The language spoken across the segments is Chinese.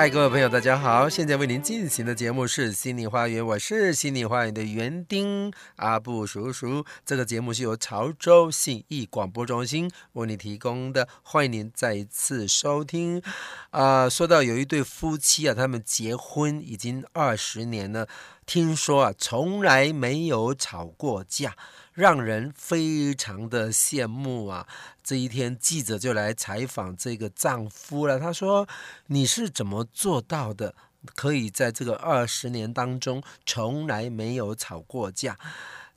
嗨，各位朋友，大家好！现在为您进行的节目是《心灵花园》，我是《心灵花园》的园丁阿布叔叔。这个节目是由潮州信义广播中心为您提供的，欢迎您再一次收听。啊、说到有一对夫妻啊，他们结婚已经二十年了，听说啊，从来没有吵过架。让人非常的羡慕啊！这一天，记者就来采访这个丈夫了。他说：“你是怎么做到的？可以在这个二十年当中从来没有吵过架？”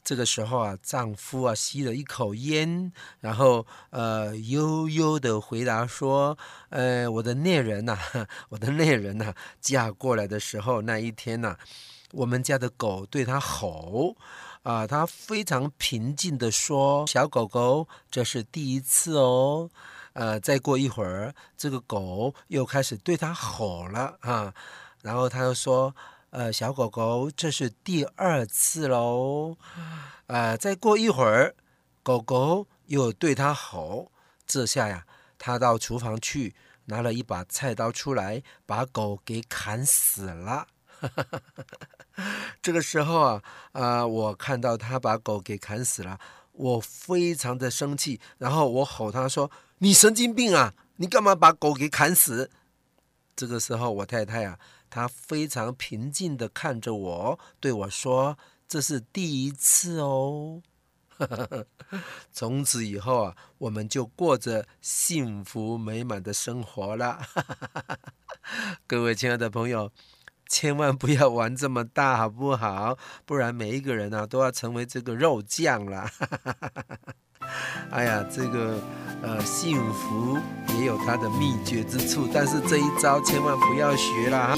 这个时候啊，丈夫啊吸了一口烟，然后呃悠悠的回答说：“呃，我的恋人呐，我的恋人呐，嫁过来的时候那一天呐，我们家的狗对他吼。”啊，他非常平静地说：“小狗狗，这是第一次哦。呃，再过一会儿，这个狗又开始对他吼了啊。然后他又说：‘呃，小狗狗，这是第二次喽。’呃，再过一会儿，狗狗又对他吼。这下呀，他到厨房去拿了一把菜刀出来，把狗给砍死了。” 这个时候啊，啊、呃，我看到他把狗给砍死了，我非常的生气，然后我吼他说：“你神经病啊！你干嘛把狗给砍死？”这个时候，我太太啊，她非常平静的看着我，对我说：“这是第一次哦。” 从此以后啊，我们就过着幸福美满的生活了。各位亲爱的朋友。千万不要玩这么大，好不好？不然每一个人啊都要成为这个肉酱了。哎呀，这个呃，幸福也有它的秘诀之处，但是这一招千万不要学了。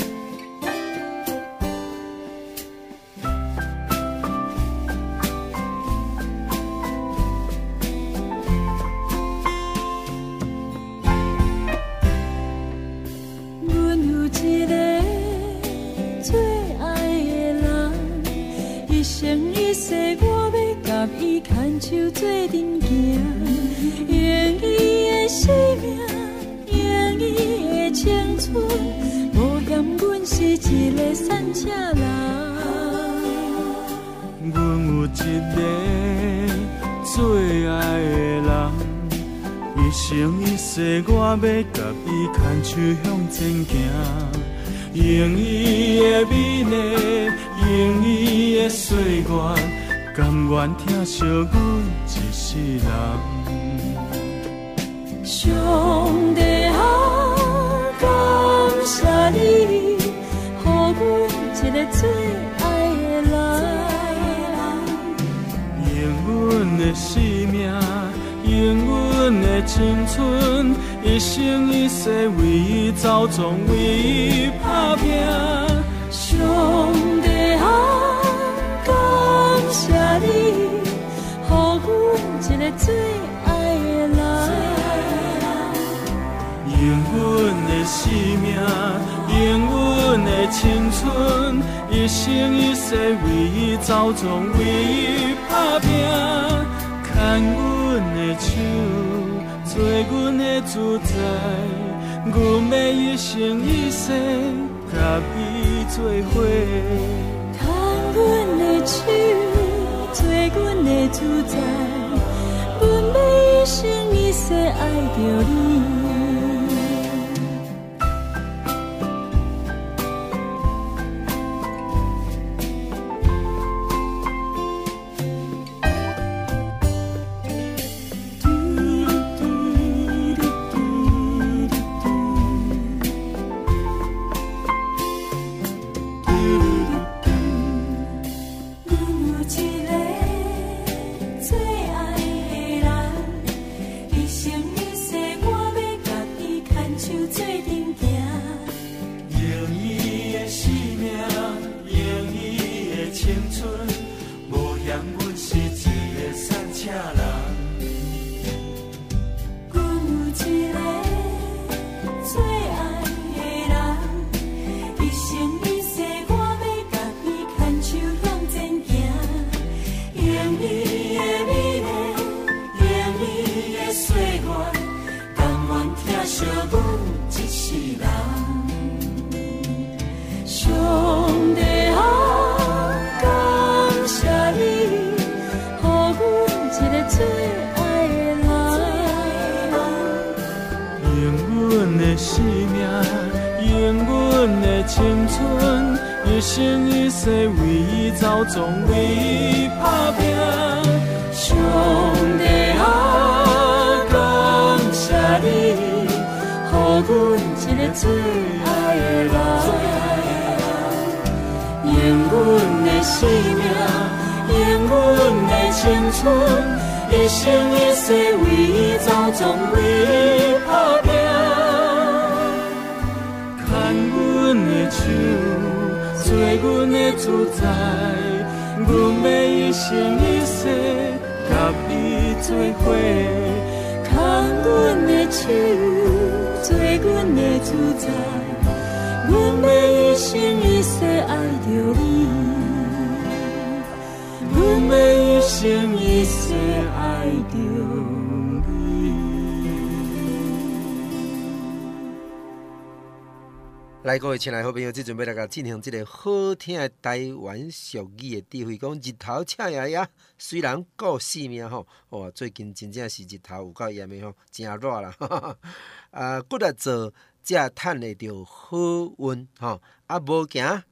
做阵行，用伊的生命，用伊的青春，无嫌阮是一个山车人。阮有一个最爱的人，一生一世，我要甲伊牵手向前行，用伊的美丽，用伊的岁月。甘愿疼惜阮。一人。上帝啊，感谢你，予我一个最爱的人。用阮的性命，用阮的青春，一生一世为伊走，总为伊打拼。上帝啊，感谢你。最爱的人，用阮的生命，用阮的青春，一生一世为伊走闯，为伊打拼。牵阮的手，做阮的主宰，阮要一生一世甲伊做伙。牵阮的手，做阮的主宰。分每一生一世爱着你。来，各位亲爱好朋友，即阵要来甲进行即个好听的台湾俗语的智慧，讲日头赤呀呀，虽然顾性命吼，哇，最近真正是日头有够炎的吼，真热啦。啊，骨力做，才趁会着好运吼，啊，无行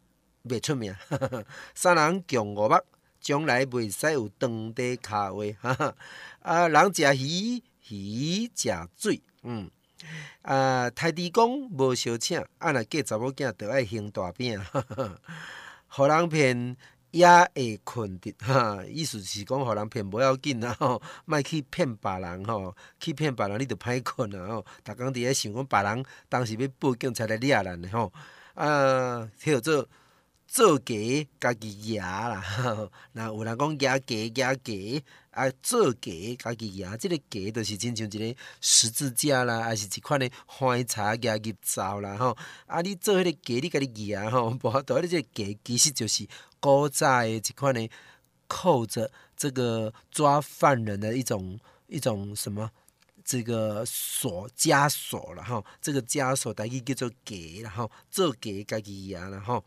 袂出名。三人共五目，将来袂使有长短脚话。啊，人食鱼，鱼食水，嗯。啊，台猪公无相请，啊，若嫁查某囝，着爱行大饼，互人骗也会困得，哈，意思是讲，互人骗无要紧啦，吼，莫去骗别人，吼，去骗别人你着歹困啊，吼，逐工伫咧想讲别人当时要报警才来掠咱的，吼，啊，叫做。做假家己赢啦，那有人讲赢假赢假，啊做假家己赢，即、这个假就是亲像一个十字架啦，还是一款的花茶加入灶啦，吼，啊你做迄个假你家己赢吼，无法度，你即个假其实就是古早的一款的扣着这个抓犯人的一种一种什么这个锁枷锁了吼，这个枷锁大概叫做假啦吼，做假家己赢啦吼。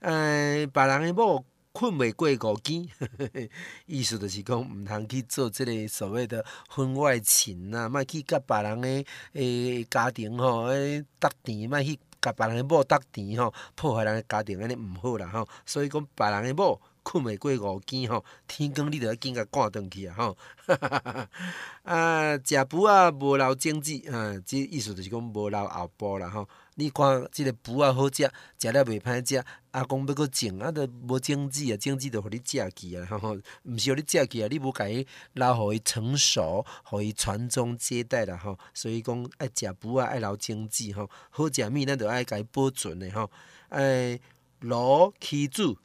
呃，别人的某困袂过五更，意思就是讲毋通去做即个所谓的婚外情啊，莫去甲别人的诶家庭吼，诶搭甜，莫去甲别人的某搭甜吼，破坏人的家庭安尼毋好啦吼。所以讲别人的某困袂过五更吼，天光你着要紧甲赶转去啊吼。啊，食饭啊无留种子，啊，即意思就是讲无留后补啦吼。你看，即个脯仔好食，食了袂歹食。阿公要阁种，啊，着无种子啊，种子着互你食去啊，吼吼，毋是互你食去啊，你无甲伊留互伊成熟，互伊传宗接代啦，吼。所以讲爱食脯仔爱留种子吼，好食物咱着爱甲伊保存的吼。哎，炉起煮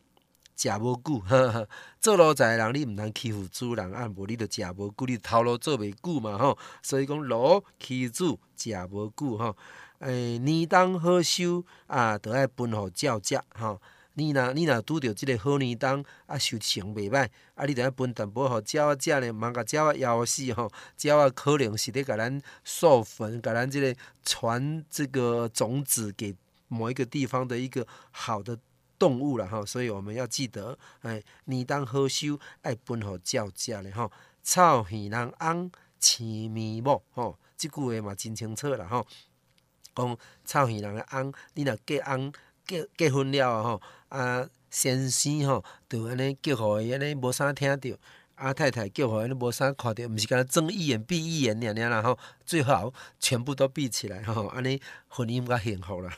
食无久，做奴才的人你毋通欺负主人，啊，无你着食无久，你头路做袂久嘛，吼。所以讲炉起煮食无久，吼。诶、欸，年冬好收啊，着爱分互鸟食吼。你若你若拄着即个好年冬啊，收成袂歹，啊，你着爱分淡薄互鸟仔食呢，茫甲鸟仔枵死吼。鸟仔可能是咧甲咱授粉，甲咱即个传这个种子给某一个地方的一个好的动物啦吼。所以我们要记得，诶、欸，年冬好收爱分互鸟食咧吼。草鱼人翁，青面某吼，即句话嘛真清楚啦吼。讲臭鱼人诶翁，你若结翁结结婚了吼，啊先生吼，就安尼叫互伊安尼无啥听着。阿太太叫互伊无啥看着，毋是干睁一眼闭一眼尔尔啦吼，最好全部都闭起来吼，安尼婚姻较幸福啦。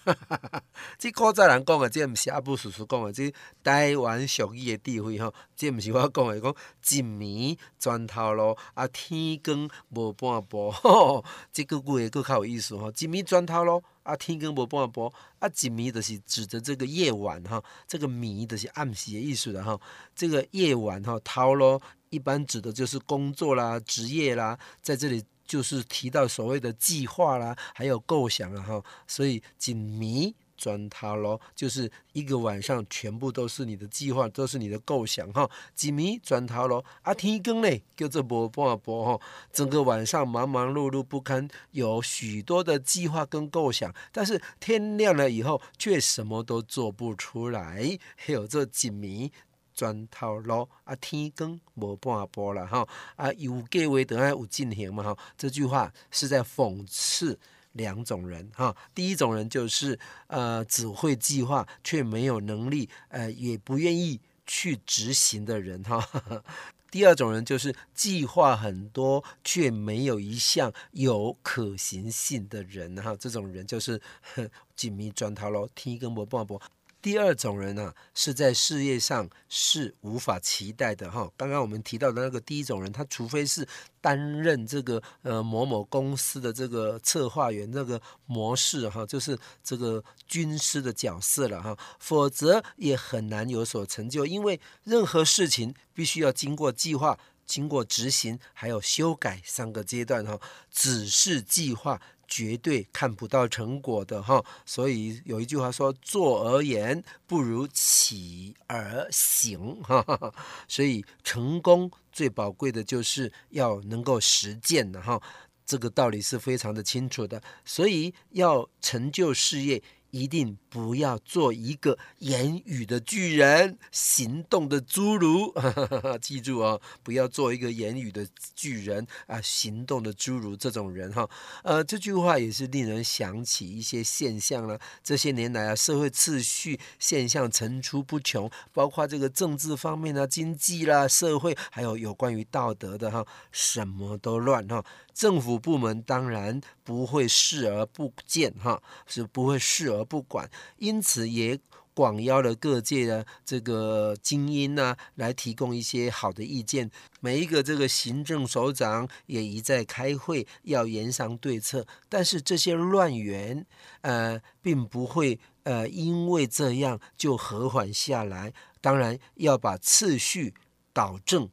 即古早人讲诶，即毋是阿布叔叔讲诶，即台湾俗语诶智慧吼，即毋是我讲诶，讲一暝砖头路，啊天光无半步，吼，即个句话阁较有意思吼，一暝砖头路，啊天光无半步，啊一暝就是指着这个夜晚哈，这个暝就是暗时诶意思啦吼，这个夜晚吼头路。一般指的就是工作啦、职业啦，在这里就是提到所谓的计划啦，还有构想啊哈。所以锦迷转头路，就是一个晚上全部都是你的计划，都是你的构想哈。锦迷转头路，啊天更嘞叫做无半步哈，整个晚上忙忙碌碌不堪，有许多的计划跟构想，但是天亮了以后却什么都做不出来，还有这锦迷。砖头路啊，天光无半步啦吼，啊有计划就爱有进行嘛吼。这句话是在讽刺两种人哈。第一种人就是呃只会计划却没有能力，呃也不愿意去执行的人哈。第二种人就是计划很多却没有一项有可行性的人哈。这种人就是 紧迷砖头喽，天公无半步。第二种人呢、是在事业上是无法期待的哈。刚刚我们提到的那个第一种人，他除非是担任这个呃某某公司的这个策划员这个模式哈，就是这个军师的角色了哈，否则也很难有所成就。因为任何事情必须要经过计划、经过执行，还有修改三个阶段哈。只是计划。绝对看不到成果的哈，所以有一句话说：“坐而言不如起而行。”哈，所以成功最宝贵的就是要能够实践的哈，这个道理是非常的清楚的。所以要成就事业。一定不要做一个言语的巨人，行动的侏儒。记住哦，不要做一个言语的巨人啊，行动的侏儒这种人哈。呃，这句话也是令人想起一些现象了。这些年来啊，社会秩序现象层出不穷，包括这个政治方面啊、经济啦、社会，还有有关于道德的哈，什么都乱哈。政府部门当然不会视而不见，哈，是不会视而不管，因此也广邀了各界的这个精英呢，来提供一些好的意见。每一个这个行政首长也一再开会，要研商对策。但是这些乱源，呃，并不会呃因为这样就和缓下来。当然要把次序导正。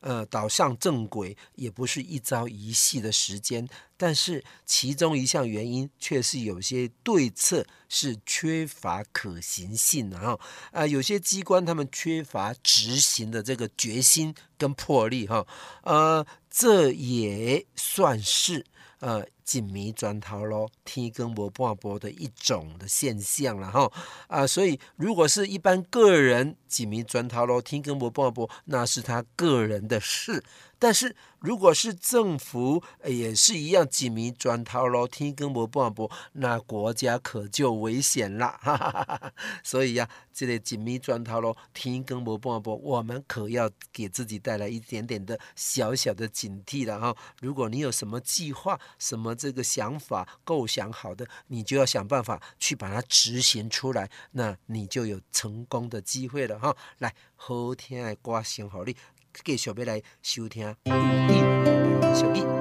呃，导向正轨也不是一朝一夕的时间，但是其中一项原因却是有些对策是缺乏可行性的哈。啊、呃，有些机关他们缺乏执行的这个决心跟魄力哈。呃，这也算是。呃，紧迷砖头咯，天公无半波的一种的现象了哈啊，所以如果是一般个人紧迷砖头咯，天公无半波，那是他个人的事，但是。如果是政府，也是一样紧密砖头咯，天公无半步，那国家可就危险了。哈哈哈哈，所以呀、这个紧密砖头咯，天公无半步，我们可要给自己带来一点点的小小的警惕了哈。如果你有什么计划、什么这个想法、构想好的，你就要想办法去把它执行出来，那你就有成功的机会了哈。来，后天的歌声好你。继续要来收听《雨音小记》。春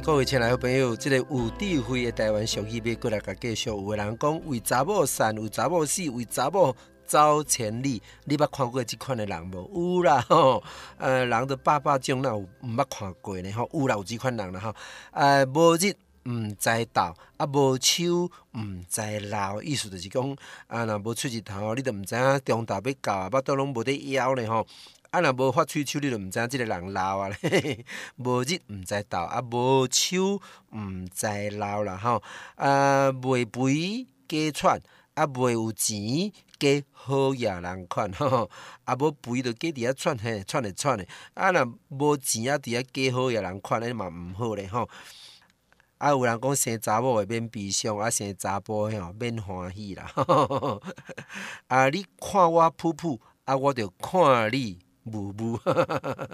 各位亲爱的朋友，这个有智慧的台湾俗语要过来甲继续。有个人讲，为查某散，为查某死，为查某走千里。你捌看过这款的人无？有啦，吼，呃，人的爸爸种那有毋捌看过呢？吼，有啦，有这款人啦，吼，呃，无日毋知道，啊，无手毋知老，意思就是讲，啊，若无出日头，你都毋知影中昼要到，巴肚拢无得枵呢，吼。啊，若无发喙手，你着毋知影即个人老啊 咧。无日毋知昼，啊无手毋知老啦吼。啊，袂肥加喘，啊袂有钱加好野人款 吼。啊无肥就加伫遐喘嘿，喘咧喘咧。啊，若无钱啊，伫遐加好野人款，安尼嘛毋好咧吼。啊，有人讲生查某会免悲伤，啊生查甫吼免欢喜啦。啊，你看我噗噗，啊我著看你。无无，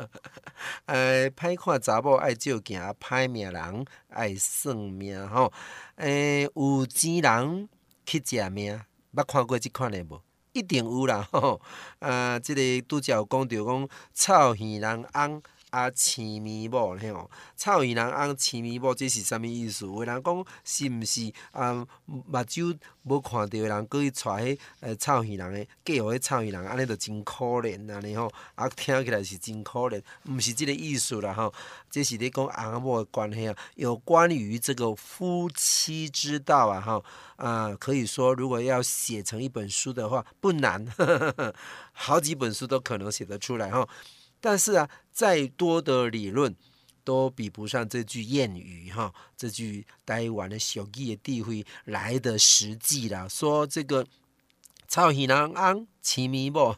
哎，歹看查某爱照镜，歹命人爱算命吼。诶，有钱人去食命，捌看过即款的无？一定有啦吼。啊，即、个拄则有讲着讲，臭耳人翁。啊，青面某咧吼，臭耳人翁青面某，这是啥物意思？有人讲是毋是啊？目睭无看着诶人，佫去带迄呃臭耳人诶，嫁互迄臭耳人，安尼着真可怜安尼吼。啊，听起来是真可怜，毋是即个意思啦吼。这是咧讲翁某诶关系啊，有关于这个夫妻之道啊吼。啊，可以说如果要写成一本书的话，不难，好几本书都可能写得出来吼。但是啊，再多的理论都比不上这句谚语哈，这句台湾的小弟的地位来的实际啦。说这个臭耳人翁青面某，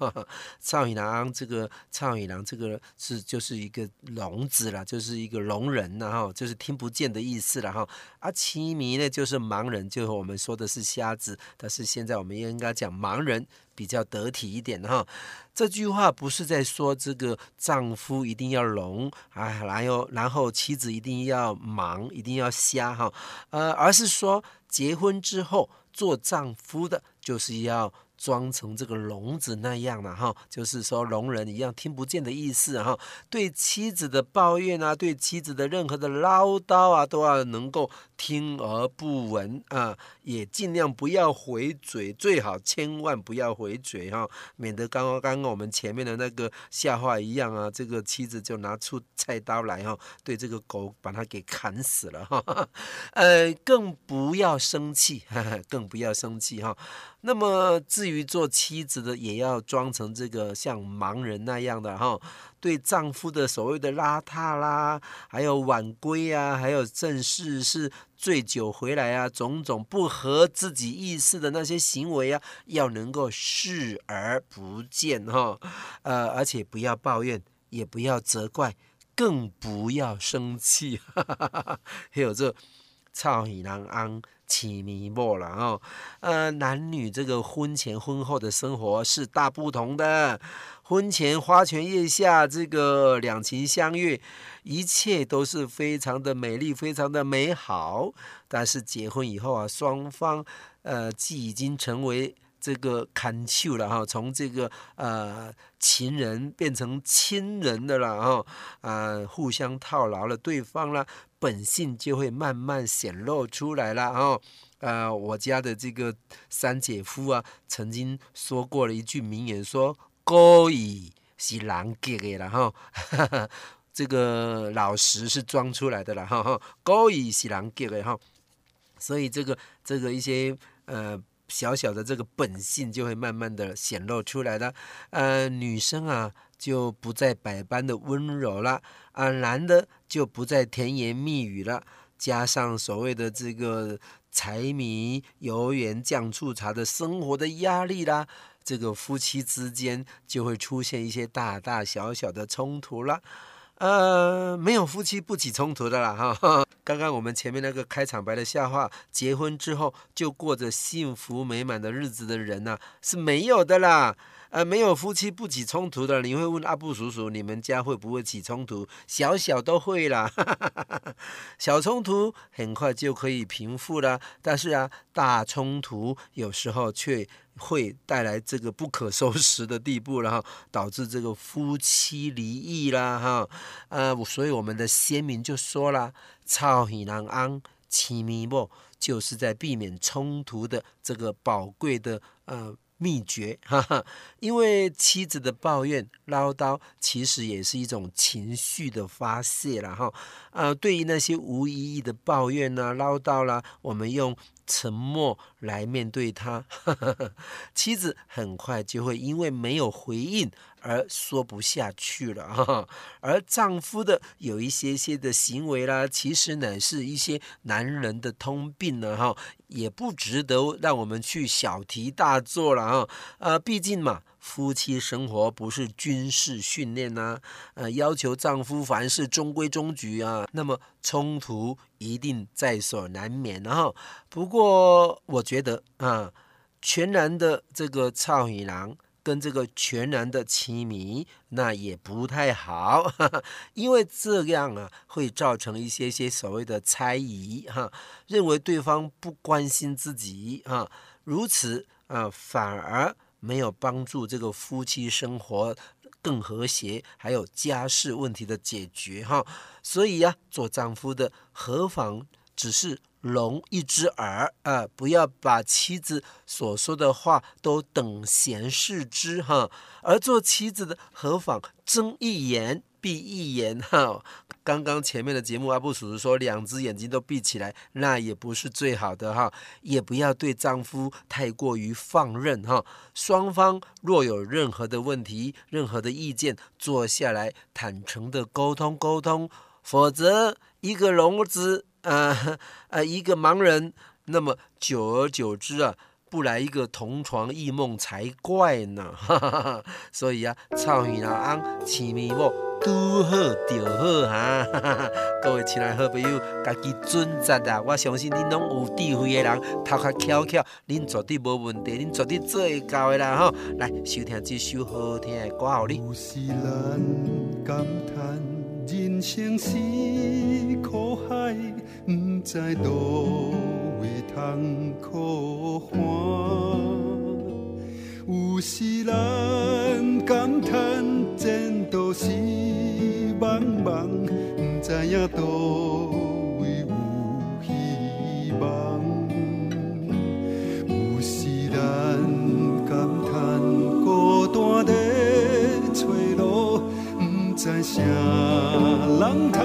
臭耳人翁这个臭耳人这个是就是一个聋子啦，就是一个聋人呐哈，就是听不见的意思了哈。啊，青面呢就是盲人，就是我们说的是瞎子，但是现在我们应该讲盲人比较得体一点哈。这句话不是在说这个丈夫一定要聋啊，然后然后妻子一定要盲，一定要瞎哈，呃，而是说结婚之后做丈夫的，就是要。装成这个聋子那样了哈，就是说聋人一样听不见的意思哈。对妻子的抱怨啊，对妻子的任何的唠叨啊，都要能够听而不闻啊，也尽量不要回嘴，最好千万不要回嘴哈，免得刚刚刚刚我们前面的那个笑话一样啊，这个妻子就拿出菜刀来哈，对这个狗把它给砍死了哈。呃，更不要生气，更不要生气哈。那么至于做妻子的，也要装成这个像盲人那样的哈，对丈夫的所谓的邋遢啦，还有晚归啊，还有正事是醉酒回来啊，种种不合自己意思的那些行为啊，要能够视而不见哈，呃，而且不要抱怨，也不要责怪，更不要生气，哈哈哈哈，还有这臭耳人翁。青面某了哦，呃，男女这个婚前婚后的生活是大不同的。婚前花前月下，这个两情相悦，一切都是非常的美丽，非常的美好。但是结婚以后啊，双方呃既已经成为这个牵手了哈，从这个呃情人变成亲人的了哈，啊，互相套牢了对方了，本性就会慢慢显露出来了哈。呃，我家的这个三姐夫啊，曾经说过了一句名言，说“故意是狼给的了哈”，这个老实是装出来的了哈，“故意是狼给的哈”，所以这个这个一些呃小小的这个本性就会慢慢的显露出来了。呃，女生啊就不再百般的温柔了，啊，男的就不再甜言蜜语了，加上所谓的这个。柴米油盐酱醋茶的生活的压力啦，这个夫妻之间就会出现一些大大小小的冲突了。呃，没有夫妻不起冲突的啦哈。刚刚我们前面那个开场白的笑话，结婚之后就过着幸福美满的日子的人呢、是没有的啦。呃，没有夫妻不起冲突的，你会问阿布叔叔，你们家会不会起冲突？小小都会啦，小冲突很快就可以平复了，但是啊，大冲突有时候却会带来这个不可收拾的地步，然后导致这个夫妻离异啦，哈，呃，所以我们的先民就说了，草耳人翁，青咪某，就是在避免冲突的这个宝贵的呃。秘诀，哈哈，因为妻子的抱怨唠叨，其实也是一种情绪的发泄了哈。啊，对于那些无意义的抱怨呢、唠叨啦，我们用沉默来面对他，妻子很快就会因为没有回应而说不下去了。而丈夫的有一些些的行为啦，其实乃是一些男人的通病了哈，也不值得让我们去小题大做了啊。呃，毕竟嘛。夫妻生活不是军事训练呐，呃，要求丈夫凡事中规中矩啊，那么冲突一定在所难免。然后，不过我觉得啊，全然的这个操女郎跟这个全然的妻迷，那也不太好，哈哈，因为这样啊会造成一些些所谓的猜疑哈，认为对方不关心自己啊，如此啊反而。没有帮助这个夫妻生活更和谐，还有家事问题的解决哈，所以呀、做丈夫的何妨只是聋一只耳啊，不要把妻子所说的话都等闲视之哈，而做妻子的何妨睁一眼闭一眼哈。刚刚前面的节目，阿布叔叔说，两只眼睛都闭起来，那也不是最好的哈。也不要对丈夫太过于放任哈。双方若有任何的问题、任何的意见，坐下来坦诚的沟通沟通。否则，一个聋子，呃呃，一个盲人，那么久而久之啊。不来一个同床异梦才怪呢！所以啊，草耳人翁，青咪某，拄好就好 哈，哈，哈！各位亲爱好朋友，家己准则啊！我相信恁拢有智慧的人，头壳巧巧，恁绝对无问题，恁绝对做会到的啦！吼，来收听这首好听的歌，好哩。有时咱感叹人生是苦海，不知道。通可看，有时咱感叹前途是茫茫，不知影倒位有希望。有时咱感叹孤单在找路，不知啥人通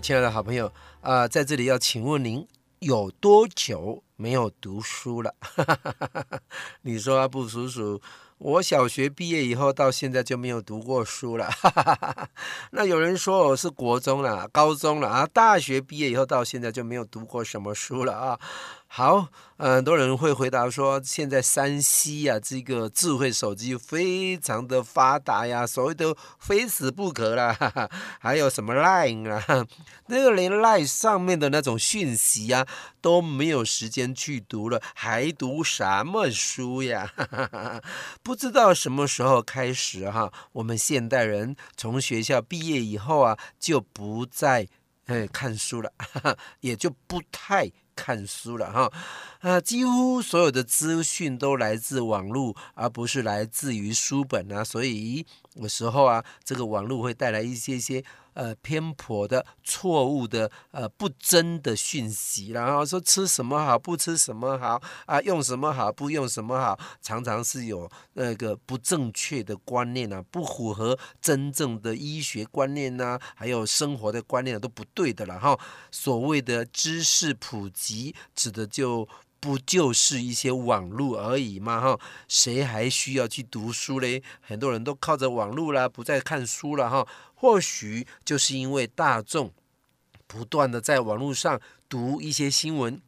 亲爱的好朋友啊、在这里要请问您有多久没有读书了？你说啊，布叔叔。我小学毕业以后到现在就没有读过书了，那有人说我是国中了、高中了啊，大学毕业以后到现在就没有读过什么书了啊。好，很多人会回答说，现在 3C 呀，这个智慧手机非常的发达呀，所谓的非死不可啦，还有什么 Line 啊，那个连 Line 上面的那种讯息呀都没有时间去读了，还读什么书呀？哈 哈不知道什么时候开始哈，我们现代人从学校毕业以后啊，就不再哎看书了，也就不太。看书了哈，啊，几乎所有的资讯都来自网络，而不是来自于书本啊，所以有时候啊，这个网络会带来一些些。呃，偏颇的、错误的、呃，不真的讯息，然后说吃什么好，不吃什么好啊，用什么好，不用什么好，常常是有那个不正确的观念啊，不符合真正的医学观念呐、啊，还有生活的观念啊都不对的了哈。所谓的知识普及，指的就不就是一些网络而已嘛哈？谁还需要去读书嘞？很多人都靠着网络啦，不再看书了哈。或许就是因为大众不断的在网络上读一些新闻。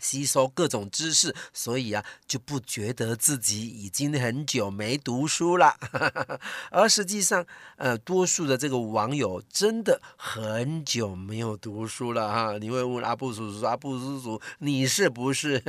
吸收各种知识，所以啊，就不觉得自己已经很久没读书了。而实际上，呃，多数的这个网友真的很久没有读书了哈。你会问阿布叔叔：“阿布叔叔，你是不是？”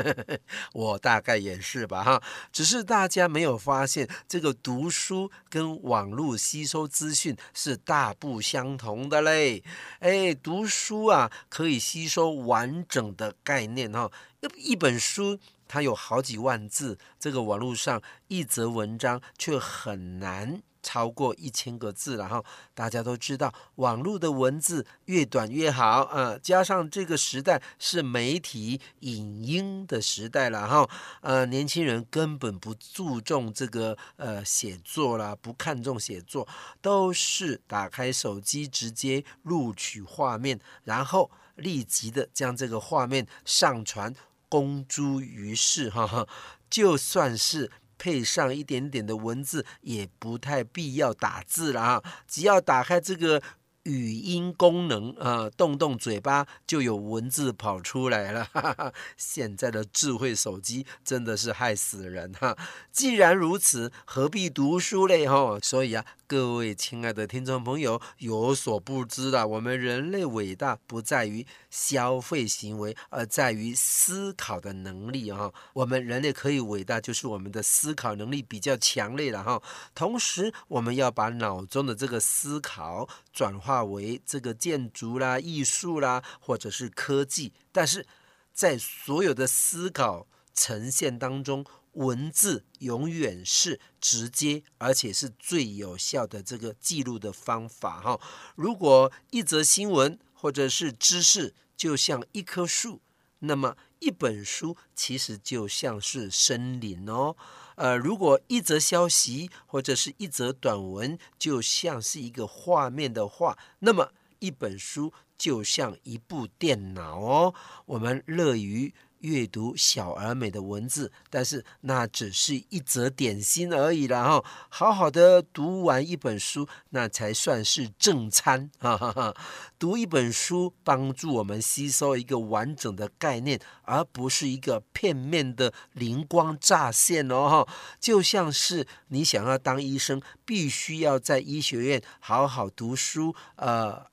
我大概也是吧哈。只是大家没有发现，这个读书跟网络吸收资讯是大不相同的嘞。哎，读书啊，可以吸收完整的概念哈。一本书它有好几万字，这个网络上一则文章却很难超过一千个字。然后大家都知道，网络的文字越短越好啊、加上这个时代是媒体影音的时代了哈，呃，年轻人根本不注重这个呃写作啦，不看重写作，都是打开手机直接录取画面，然后立即的将这个画面上传。公诸于世，哈哈，就算是配上一点点的文字，也不太必要打字了啊！只要打开这个。语音功能啊，动动嘴巴就有文字跑出来了。哈哈，现在的智慧手机真的是害死人哈！既然如此，何必读书嘞？哈，所以啊，各位亲爱的听众朋友，有所不知的，我们人类伟大不在于消费行为，而在于思考的能力啊！我们人类可以伟大，就是我们的思考能力比较强烈了哈。同时，我们要把脑中的这个思考转化。为这个建筑啦、艺术啦，或者是科技，但是在所有的思考呈现当中，文字永远是直接而且是最有效的这个记录的方法哈。如果一则新闻或者是知识就像一棵树，那么一本书其实就像是森林哦。呃，如果一则消息或者是一则短文就像是一个画面的话，那么一本书就像一部电脑哦。我们乐于。阅读小而美的文字，但是那只是一则点心而已了哈。好好的读完一本书，那才算是正餐。哈哈哈，读一本书，帮助我们吸收一个完整的概念，而不是一个片面的灵光乍现哦。就像是你想要当医生，必须要在医学院好好读书，呃，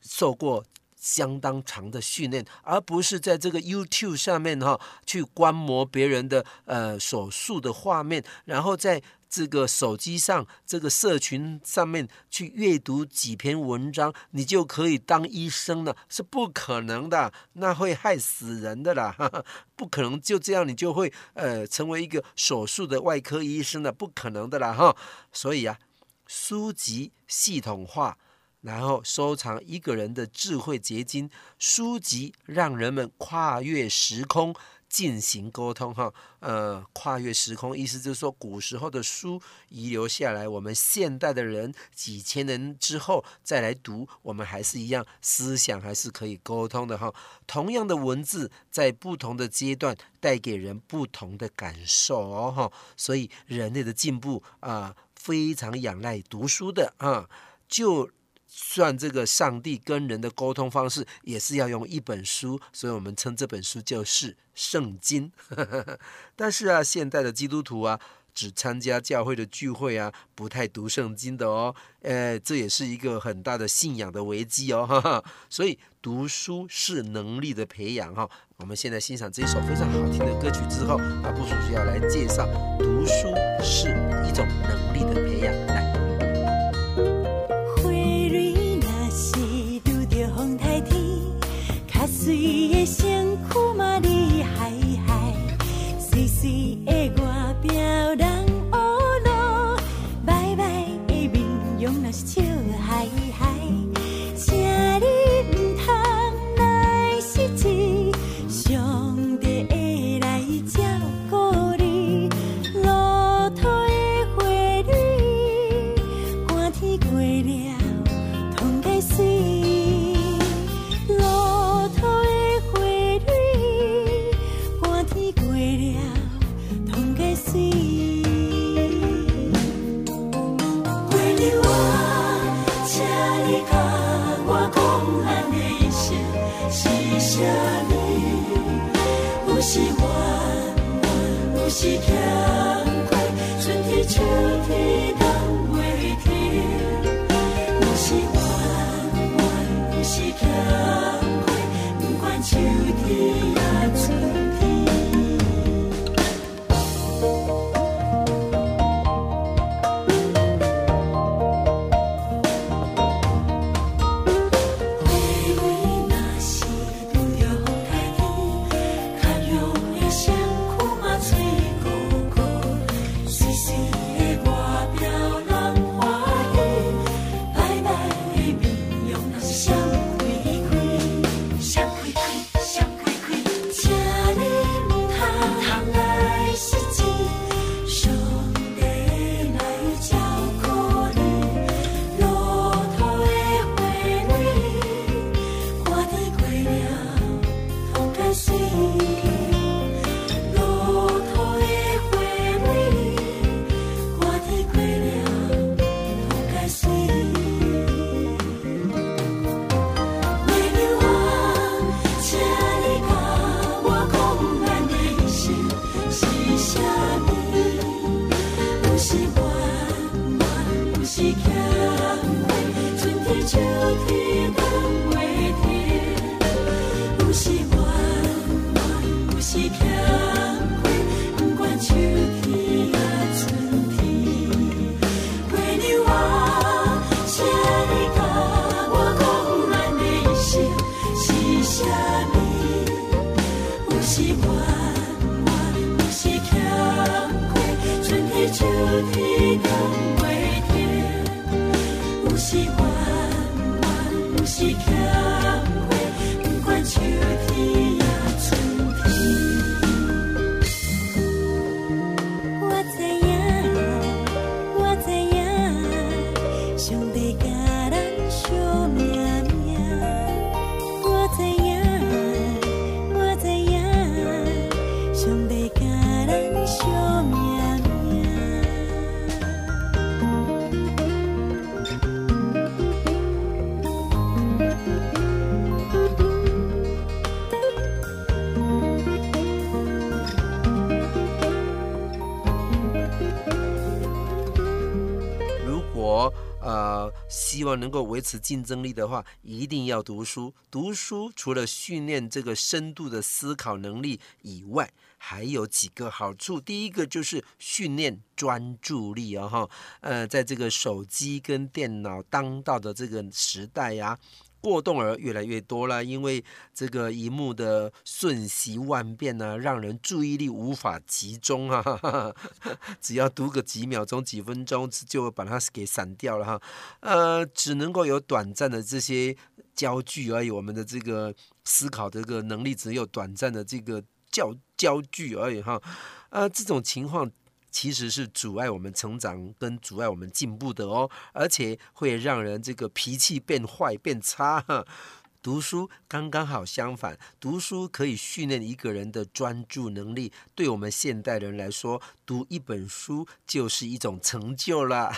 受过。相当长的训练，而不是在这个 YouTube 上面哈去观摩别人的呃手术的画面，然后在这个手机上这个社群上面去阅读几篇文章，你就可以当医生了，是不可能的，那会害死人的啦，哈哈，不可能就这样你就会呃成为一个手术的外科医生了，不可能的啦哈。所以啊，书籍系统化。然后收藏一个人的智慧结晶，书籍让人们跨越时空进行沟通。哈，呃，跨越时空意思就是说，古时候的书遗留下来，我们现代的人几千年之后再来读，我们还是一样思想还是可以沟通的。哈，同样的文字在不同的阶段带给人不同的感受哦。哈，所以人类的进步啊，非常仰赖读书的啊，就。算这个上帝跟人的沟通方式，也是要用一本书，所以我们称这本书就是圣经。但是啊，现代的基督徒啊，只参加教会的聚会啊，不太读圣经的哦。呃，这也是一个很大的信仰的危机哦。所以读书是能力的培养哈。我们现在欣赏这一首非常好听的歌曲之后，阿布叔叔要来介绍，读书是一种能力的培养。来。希望能够维持竞争力的话，一定要读书。读书除了训练这个深度的思考能力以外，还有几个好处。第一个就是训练专注力哦，哈，呃，在这个手机跟电脑当道的这个时代呀，过动儿越来越多了，因为这个一幕的瞬息万变呢，让人注意力无法集中啊。只要读个几秒钟、几分钟，就把它给闪掉了哈。呃，只能够有短暂的这些焦距而已，我们的这个思考这个能力只有短暂的这个焦焦距而已哈。呃，这种情况。其实是阻碍我们成长跟阻碍我们进步的哦，而且会让人这个脾气变坏变差。读书刚刚好相反，读书可以训练一个人的专注能力。对我们现代人来说，读一本书就是一种成就了。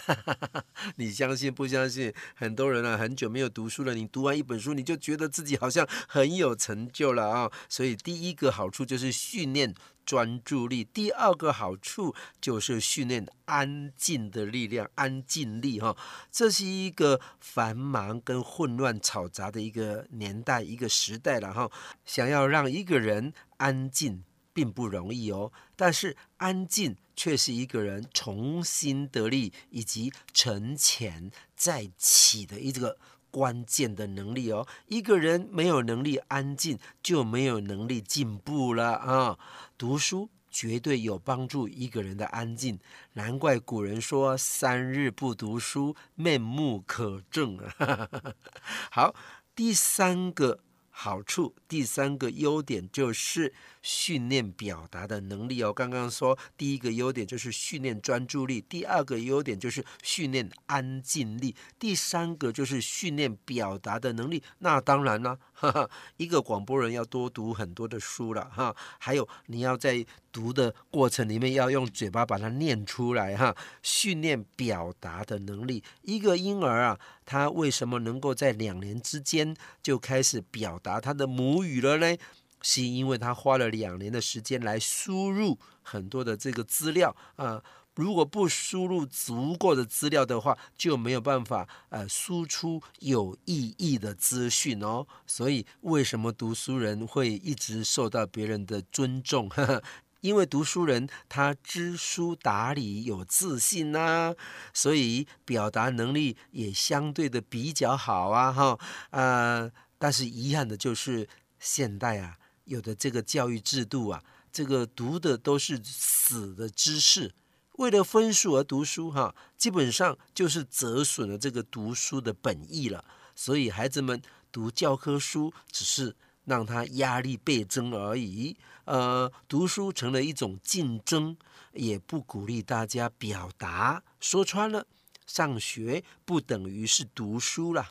你相信不相信？很多人啊，很久没有读书了，你读完一本书，你就觉得自己好像很有成就了啊。所以第一个好处就是训练。专注力，第二个好处就是训练安静的力量，安静力哈。这是一个繁忙跟混乱嘈杂的一个年代，一个时代了哈。想要让一个人安静并不容易哦，但是安静却是一个人重新得力以及沉潜再起的一个。关键的能力哦，一个人没有能力安静，就没有能力进步了啊！读书绝对有帮助一个人的安静，难怪古人说“三日不读书，面目可憎”啊！好，第三个。好处，第三个优点就是训练表达的能力哦。刚刚说第一个优点就是训练专注力，第二个优点就是训练安静力，第三个就是训练表达的能力。那当然了，哈哈，一个广播人要多读很多的书了哈。还有你要在读的过程里面要用嘴巴把它念出来哈，训练表达的能力。一个婴儿啊。他为什么能够在两年之间就开始表达他的母语了呢？是因为他花了两年的时间来输入很多的这个资料啊、如果不输入足够的资料的话，就没有办法呃输出有意义的资讯哦。所以为什么读书人会一直受到别人的尊重？呵 呵因为读书人他知书达理，有自信呐、所以表达能力也相对的比较好啊，哈，呃，但是遗憾的就是现代啊，有的这个教育制度啊，这个读的都是死的知识，为了分数而读书哈，基本上就是折损了这个读书的本意了，所以孩子们读教科书只是。让他压力倍增而已。呃，读书成了一种竞争，也不鼓励大家表达。说穿了，上学不等于是读书了，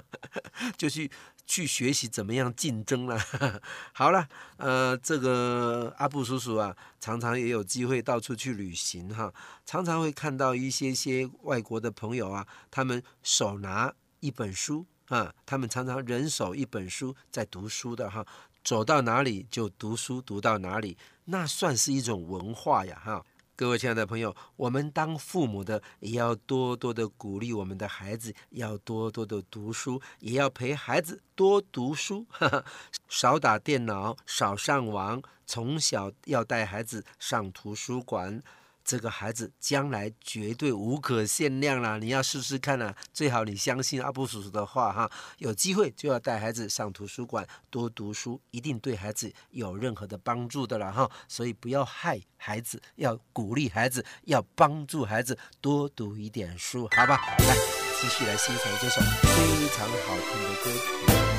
就去去学习怎么样竞争了。好了，呃，这个阿布叔叔啊，常常也有机会到处去旅行哈，常常会看到一些些外国的朋友啊，他们手拿一本书。啊，他们常常人手一本书在读书的哈，走到哪里就读书读到哪里，那算是一种文化呀哈。各位亲爱的朋友，我们当父母的也要多多的鼓励我们的孩子，要多多的读书，也要陪孩子多读书，哈哈，少打电脑，少上网，从小要带孩子上图书馆。这个孩子将来绝对无可限量啦！你要试试看啊！最好你相信阿布叔叔的话哈，有机会就要带孩子上图书馆多读书，一定对孩子有任何的帮助的了哈！所以不要害孩子，要鼓励孩子，要帮助孩子多读一点书，好吧？来，继续来欣赏这首非常好听的歌曲。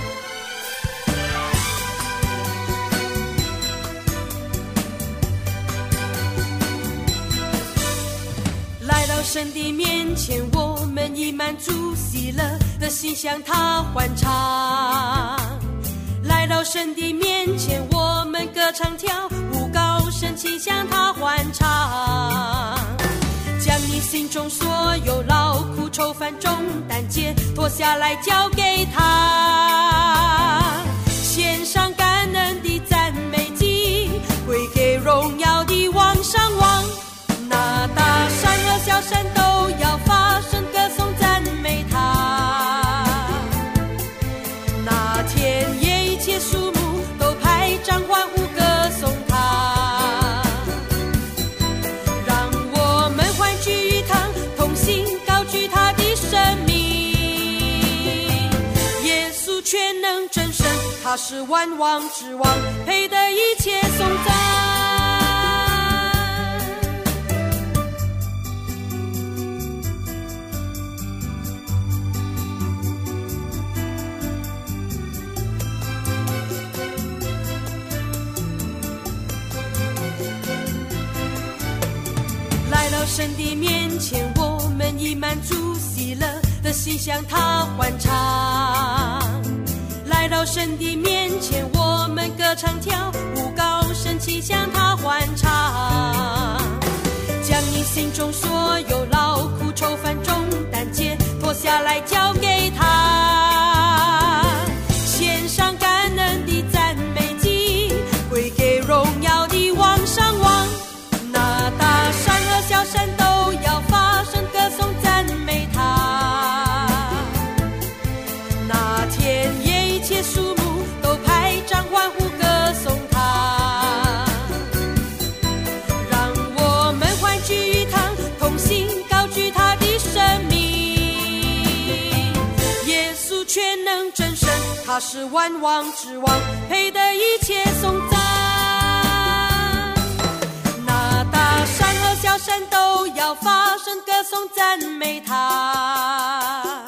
神的面前，我们已满足喜乐的心向他欢唱。来到神的面前，我们歌唱跳舞，高声齐向他欢唱。将你心中所有劳苦愁烦重担肩脱下来交给他，他是万王之王，配得一切颂赞。来到神的面前，我们以满足喜乐的心向他欢唱。来到神的面前，我们歌唱跳舞高声齐向他欢唱。将你心中所有劳苦愁烦重担解脱下来交他是万王之王，配得一切颂赞。那大山和小山都要发声歌颂赞美他，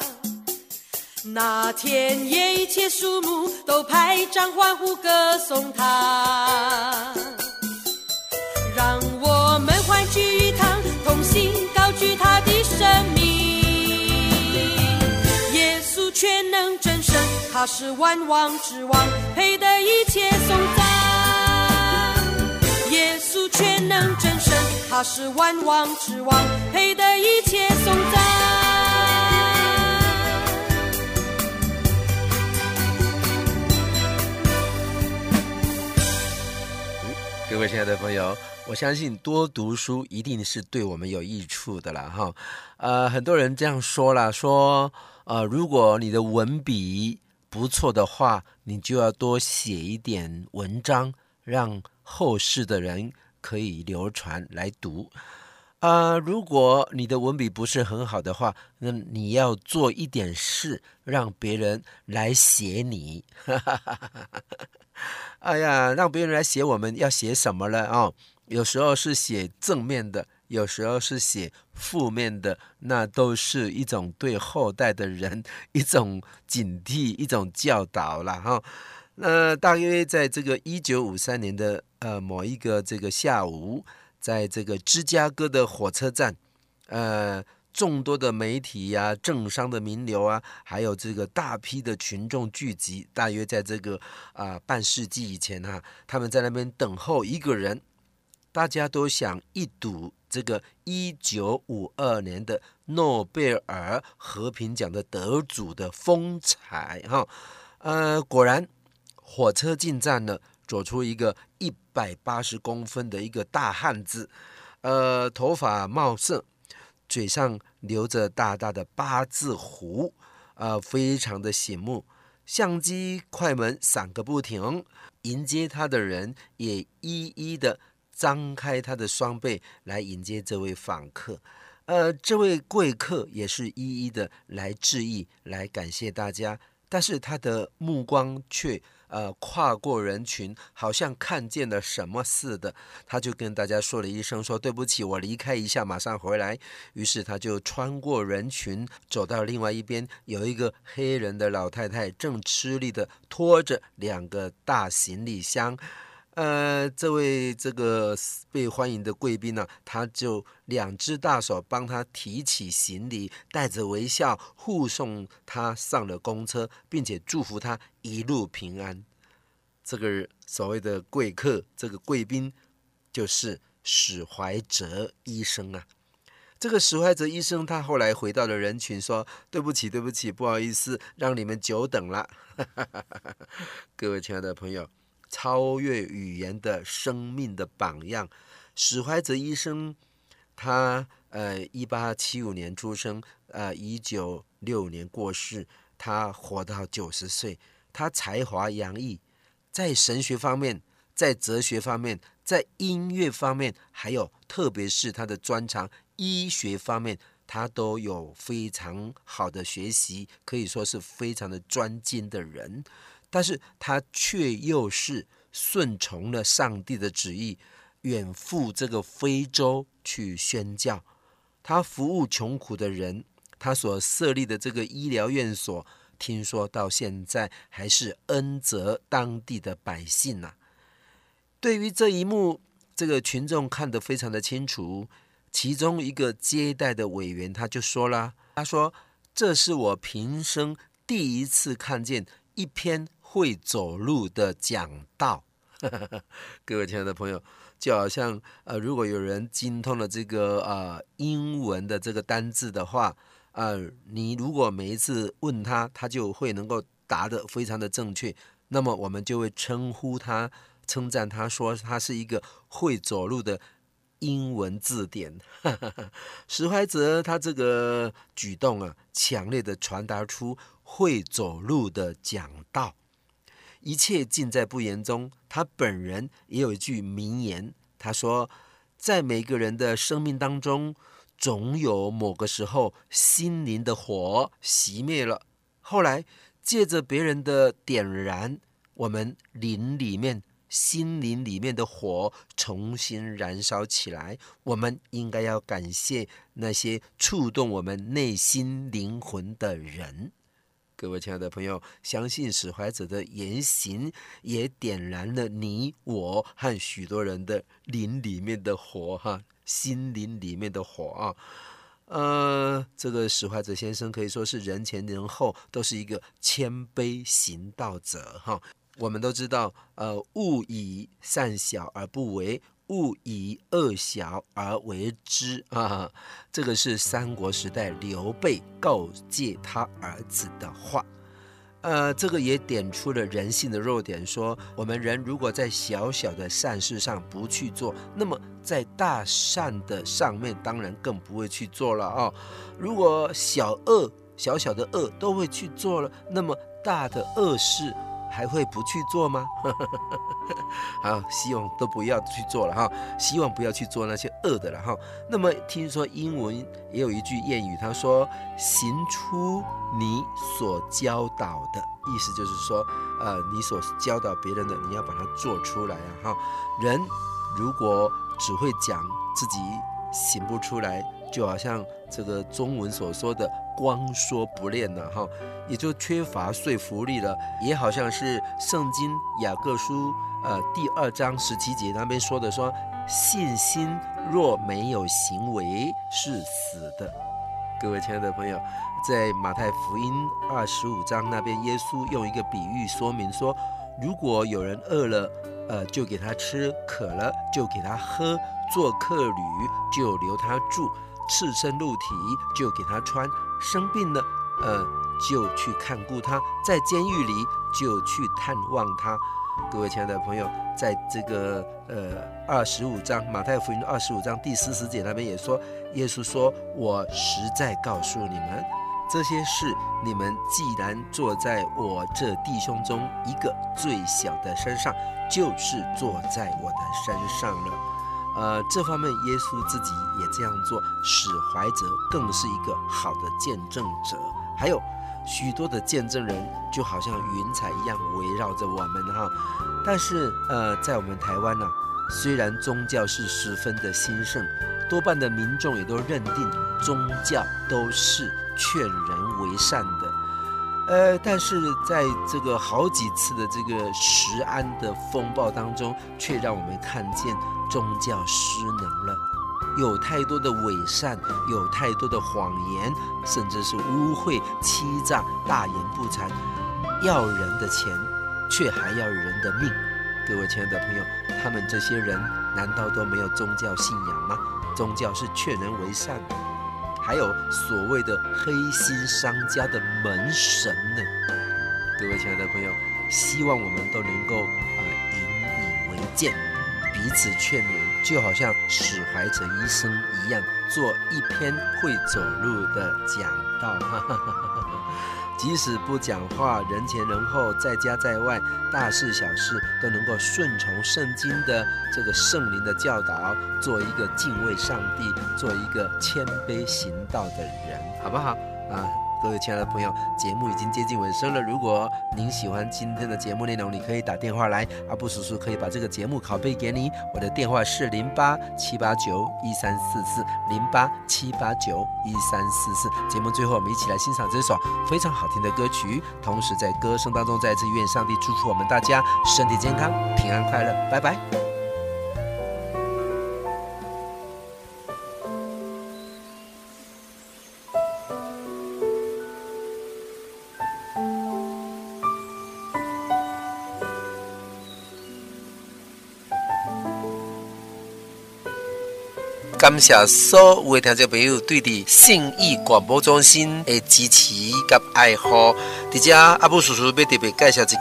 那田野一切树木都拍掌欢呼歌颂他，他是万王之王，配得一切颂赞。耶稣全能真神，他是万王之王，配得一切颂赞。各位亲爱的朋友，我相信多读书一定是对我们有益处的了哈。呃，很多人这样说了，说呃，如果你的文笔不错的话，你就要多写一点文章，让。后世的人可以流传来读，啊、呃，如果你的文笔不是很好的话，那你要做一点事，让别人来写你。哎呀，让别人来写我们要写什么呢？哦，有时候是写正面的，有时候是写负面的，那都是一种对后代的人一种警惕，一种教导了哈。那大约在这个一九五三年的呃某一个这个下午，在这个芝加哥的火车站，呃，众多的媒体呀、政商的名流啊，还有这个大批的群众聚集，大约在这个啊、半世纪以前哈、他们在那边等候一个人，大家都想一睹这个一九五二年的诺贝尔和平奖的得主的风采哈，呃，果然。火车进站了，走出一个一百八十公分的一个大汉子，呃，头发茂盛，嘴上留着大大的八字胡，呃，非常的醒目。相机快门闪个不停，迎接他的人也一一的张开他的双臂来迎接这位访客，呃，这位贵客也是一一的来致意，来感谢大家，但是他的目光却。呃，跨过人群，好像看见了什么似的，他就跟大家说了一声，说对不起，我离开一下，马上回来。于是他就穿过人群，走到另外一边，有一个黑人的老太太正吃力地拖着两个大行李箱。呃，这位这个被欢迎的贵宾呢，他就两只大手帮他提起行李，带着微笑护送他上了公车，并且祝福他一路平安。这个所谓的贵客，这个贵宾就是史怀哲医生啊。这个史怀哲医生他后来回到了人群，说：“对不起，对不起，不好意思，让你们久等了。”各位亲爱的朋友。超越语言的生命的榜样，史怀哲医生，他呃，一八七五年出生，呃，一九六五年过世，他活到九十岁，他才华洋溢，在神学方面，在哲学方面，在音乐方面，还有特别是他的专长医学方面，他都有非常好的学习，可以说是非常的专精的人。但是他却又是顺从了上帝的旨意，远赴这个非洲去宣教。他服务穷苦的人，他所设立的这个医疗院所，听说到现在还是恩泽当地的百姓呐、啊。对于这一幕，这个群众看得非常的清楚。其中一个接待的委员他就说了：“他说这是我平生第一次看见一篇会走路的讲道。”各位亲爱的朋友。就好像呃，如果有人精通了这个呃英文的这个单字的话，呃，你如果每一次问他，他就会能够答得非常的正确，那么我们就会称呼他，称赞他说他是一个会走路的英文字典。石怀泽他这个举动啊，强烈的传达出会走路的讲道。一切尽在不言中。他本人也有一句名言，他说：“在每个人的生命当中，总有某个时候，心灵的火熄灭了。后来借着别人的点燃，我们灵里面、心灵里面的火重新燃烧起来。我们应该要感谢那些触动我们内心灵魂的人。”各位亲爱的朋友，相信史怀哲的言行也点燃了你我和许多人的灵里面的火哈，心灵里面的火啊。呃，这个史怀哲先生可以说是人前人后都是一个谦卑行道者哈。我们都知道，呃，勿以善小而不为。勿以恶小而为之啊！这个是三国时代刘备告诫他儿子的话。呃，这个也点出了人性的弱点，说我们人如果在小小的善事上不去做，那么在大善的上面当然更不会去做了啊。如果小恶、小小的恶都会去做了，那么大的恶事。还会不去做吗？好，希望都不要去做了哈，希望不要去做那些恶的了哈。那么听说英文也有一句谚语，他说：“行出你所教导的，意思就是说，呃，你所教导别人的，你要把它做出来啊哈。人如果只会讲自己行不出来。”就好像这个中文所说的“光说不练”了哈，也就缺乏说服力了。也好像是圣经雅各书呃第二章十七节那边说的说，信心若没有行为是死的。各位亲爱的朋友，在马太福音二十五章那边，耶稣用一个比喻说明说，如果有人饿了，呃，就给他吃；渴了，就给他喝；做客旅，就留他住。赤身露体就给他穿，生病了，呃，就去看顾他；在监狱里就去探望他。各位亲爱的朋友，在这个呃二十五章马太福音二十五章第四十节那边也说，耶稣说：“我实在告诉你们，这些事你们既然做在我这弟兄中一个最小的身上，就是做在我的身上了。”呃，这方面耶稣自己也这样做，使怀哲更是一个好的见证者。还有许多的见证人，就好像云彩一样围绕着我们哈。但是呃，在我们台湾呢、虽然宗教是十分的兴盛，多半的民众也都认定宗教都是劝人为善的。呃，但是在这个好几次的这个食安的风暴当中，却让我们看见。宗教失能了，有太多的伪善，有太多的谎言，甚至是污秽、欺诈、大言不惭，要人的钱，却还要人的命。各位亲爱的朋友，他们这些人难道都没有宗教信仰吗？宗教是劝人为善的，还有所谓的黑心商家的门神呢。各位亲爱的朋友，希望我们都能够啊、引以为鉴。彼此劝勉，就好像史怀哲医生一样，做一篇会走路的讲道。即使不讲话，人前人后，在家在外，大事小事都能够顺从圣经的这个圣灵的教导，做一个敬畏上帝、做一个谦卑行道的人，好不好啊？各位亲爱的朋友，节目已经接近尾声了。如果您喜欢今天的节目内容，你可以打电话来，阿布叔叔可以把这个节目拷贝给你。我的电话是零八七八九一三四四零八七八九一三四四。节目最后，我们一起来欣赏这首非常好听的歌曲，同时在歌声当中再次愿上帝祝福我们大家身体健康、平安快乐。拜拜。感谢所有的听众朋友对的信义广播中心的支持跟爱护。在这阿布叔叔要特别介绍一支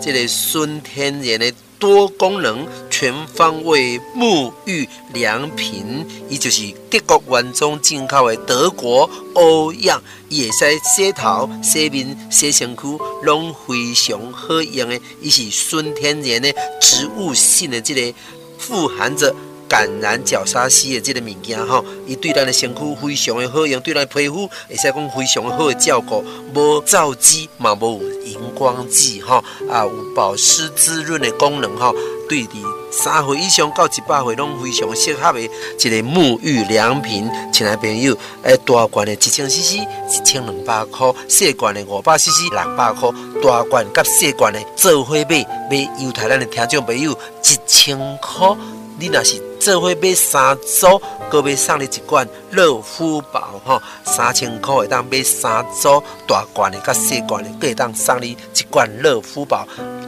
这个纯天然的多功能全方位沐浴良品，伊就是德国原装进口的德国欧漾，伊会使洗头、洗面、洗身躯，拢非常好用的。伊是纯天然的植物性的这个富含着。橄榄角鲨烯的这个物件吼，伊对咱的身躯非常的好用，对咱的皮肤会使讲非常好的照顾，无皂基嘛，无荧光剂吼，啊有保湿滋润的功能吼，对的三岁以上到一百岁拢非常适合的一个沐浴良品。亲爱的朋友，诶，大罐的一千 CC 一千两百块，细罐的五百 CC 六百块，大罐甲细罐的做伙买，买犹太咱的听众朋友一千块。你若是做伙买三组，阁买送你一罐乐肤宝吼，三千块会当买三组大罐的，甲细罐的，阁会当送你一罐乐肤宝。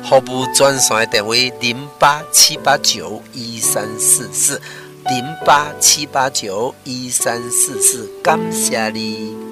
服务专线电话零八七八九一三四四零八七八九一三四四，感谢你。